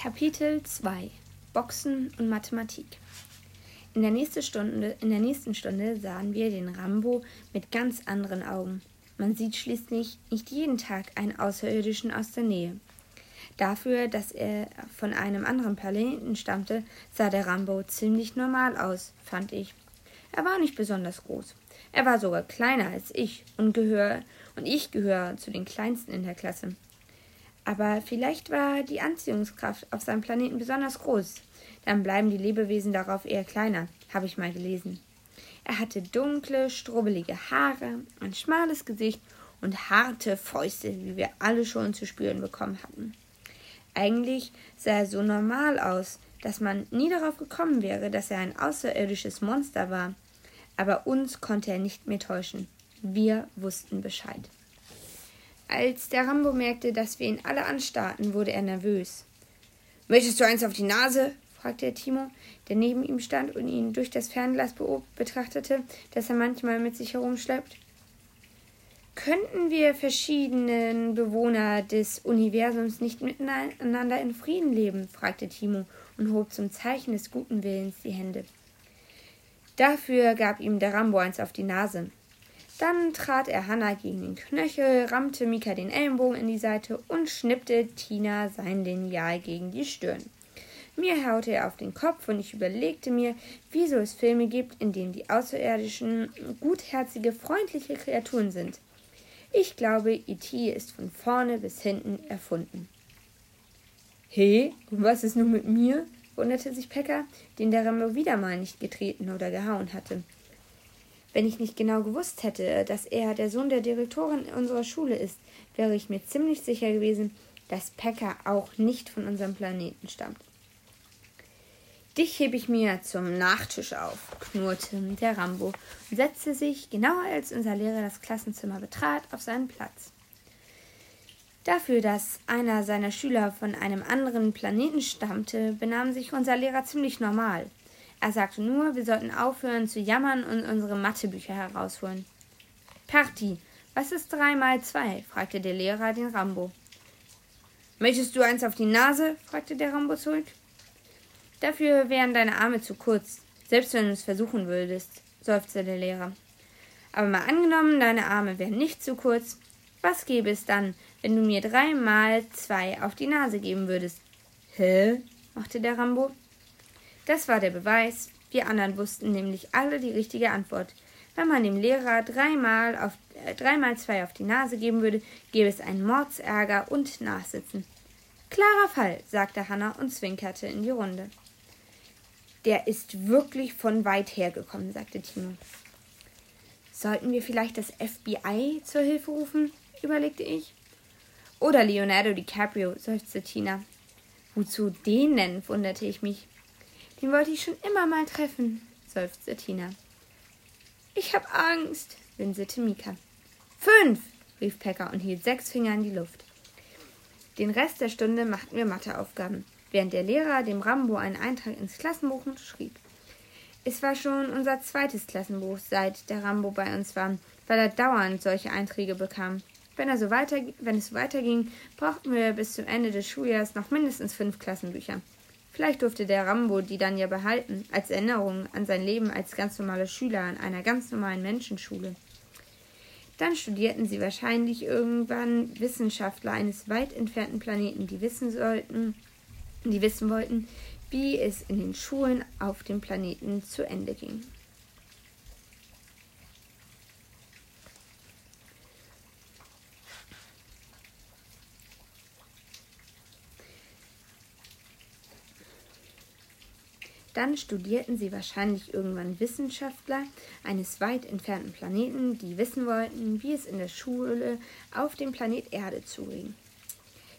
Kapitel 2 Boxen und Mathematik in der, nächsten Stunde, in der nächsten Stunde sahen wir den Rambo mit ganz anderen Augen. Man sieht schließlich nicht jeden Tag einen Außerirdischen aus der Nähe. Dafür, dass er von einem anderen Planeten stammte, sah der Rambo ziemlich normal aus, fand ich. Er war nicht besonders groß. Er war sogar kleiner als ich und, gehör, und ich gehöre zu den kleinsten in der Klasse. Aber vielleicht war die Anziehungskraft auf seinem Planeten besonders groß. Dann bleiben die Lebewesen darauf eher kleiner, habe ich mal gelesen. Er hatte dunkle, strubbelige Haare, ein schmales Gesicht und harte Fäuste, wie wir alle schon zu spüren bekommen hatten. Eigentlich sah er so normal aus, dass man nie darauf gekommen wäre, dass er ein außerirdisches Monster war. Aber uns konnte er nicht mehr täuschen. Wir wussten Bescheid. Als der Rambo merkte, dass wir ihn alle anstarrten, wurde er nervös. Möchtest du eins auf die Nase? fragte er Timo, der neben ihm stand und ihn durch das Fernglas betrachtete, das er manchmal mit sich herumschleppt. Könnten wir verschiedenen Bewohner des Universums nicht miteinander in Frieden leben? fragte Timo und hob zum Zeichen des guten Willens die Hände. Dafür gab ihm der Rambo eins auf die Nase. Dann trat er Hanna gegen den Knöchel, rammte Mika den Ellenbogen in die Seite und schnippte Tina sein Lineal gegen die Stirn. Mir haute er auf den Kopf und ich überlegte mir, wieso es Filme gibt, in denen die Außerirdischen gutherzige, freundliche Kreaturen sind. Ich glaube, E.T. ist von vorne bis hinten erfunden. He, und was ist nun mit mir? wunderte sich Pekka, den der Rambo wieder mal nicht getreten oder gehauen hatte. Wenn ich nicht genau gewusst hätte, dass er der Sohn der Direktorin unserer Schule ist, wäre ich mir ziemlich sicher gewesen, dass Pekka auch nicht von unserem Planeten stammt. Dich hebe ich mir zum Nachtisch auf, knurrte der Rambo und setzte sich, genau als unser Lehrer das Klassenzimmer betrat, auf seinen Platz. Dafür, dass einer seiner Schüler von einem anderen Planeten stammte, benahm sich unser Lehrer ziemlich normal. Er sagte nur, wir sollten aufhören zu jammern und unsere Mathebücher herausholen. Party, was ist drei mal zwei? fragte der Lehrer den Rambo. Möchtest du eins auf die Nase? fragte der Rambo zurück. Dafür wären deine Arme zu kurz, selbst wenn du es versuchen würdest, seufzte der Lehrer. Aber mal angenommen, deine Arme wären nicht zu kurz. Was gäbe es dann, wenn du mir drei mal zwei auf die Nase geben würdest? Hä? machte der Rambo. Das war der Beweis. Wir anderen wussten nämlich alle die richtige Antwort. Wenn man dem Lehrer dreimal, auf, äh, dreimal zwei auf die Nase geben würde, gäbe es einen Mordsärger und Nachsitzen. Klarer Fall, sagte Hanna und zwinkerte in die Runde. Der ist wirklich von weit hergekommen, sagte Timo. Sollten wir vielleicht das FBI zur Hilfe rufen? überlegte ich. Oder Leonardo DiCaprio, seufzte Tina. Wozu den denn? wunderte ich mich. Den wollte ich schon immer mal treffen, seufzte Tina. Ich hab Angst, winselte Mika. Fünf, rief Pekka und hielt sechs Finger in die Luft. Den Rest der Stunde machten wir Matheaufgaben, während der Lehrer dem Rambo einen Eintrag ins Klassenbuch schrieb. Es war schon unser zweites Klassenbuch, seit der Rambo bei uns war, weil er dauernd solche Einträge bekam. Wenn, so weiter, wenn es so weiterging, brauchten wir bis zum Ende des Schuljahres noch mindestens fünf Klassenbücher. Vielleicht durfte der Rambo die dann ja behalten, als Erinnerung an sein Leben als ganz normaler Schüler an einer ganz normalen Menschenschule. Dann studierten sie wahrscheinlich irgendwann Wissenschaftler eines weit entfernten Planeten, die wissen sollten, die wissen wollten, wie es in den Schulen auf dem Planeten zu Ende ging. Dann studierten sie wahrscheinlich irgendwann Wissenschaftler eines weit entfernten Planeten, die wissen wollten, wie es in der Schule auf dem Planet Erde zuging.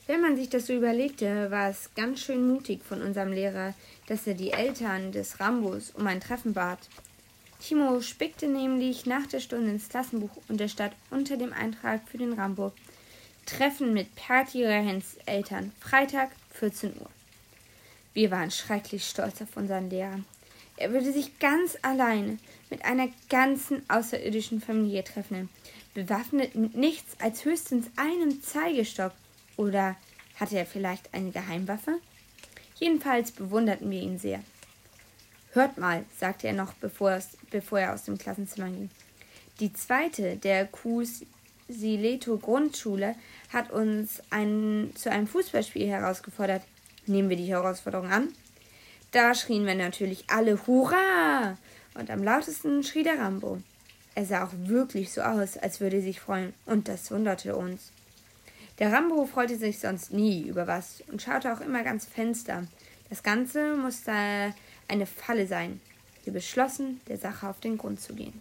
Wenn man sich das so überlegte, war es ganz schön mutig von unserem Lehrer, dass er die Eltern des Rambos um ein Treffen bat. Timo spickte nämlich nach der Stunde ins Klassenbuch und er stand unter dem Eintrag für den Rambo. Treffen mit Perti Rahens Eltern, Freitag, 14 Uhr. Wir waren schrecklich stolz auf unseren Lehrer. Er würde sich ganz alleine mit einer ganzen außerirdischen Familie treffen, bewaffnet mit nichts als höchstens einem Zeigestock. Oder hatte er vielleicht eine Geheimwaffe? Jedenfalls bewunderten wir ihn sehr. Hört mal, sagte er noch, bevor, bevor er aus dem Klassenzimmer ging. Die zweite der Kusileto Grundschule hat uns ein, zu einem Fußballspiel herausgefordert. Nehmen wir die Herausforderung an? Da schrien wir natürlich alle Hurra! Und am lautesten schrie der Rambo. Er sah auch wirklich so aus, als würde er sich freuen, und das wunderte uns. Der Rambo freute sich sonst nie über was und schaute auch immer ganz Fenster. Das Ganze musste eine Falle sein. Wir beschlossen, der Sache auf den Grund zu gehen.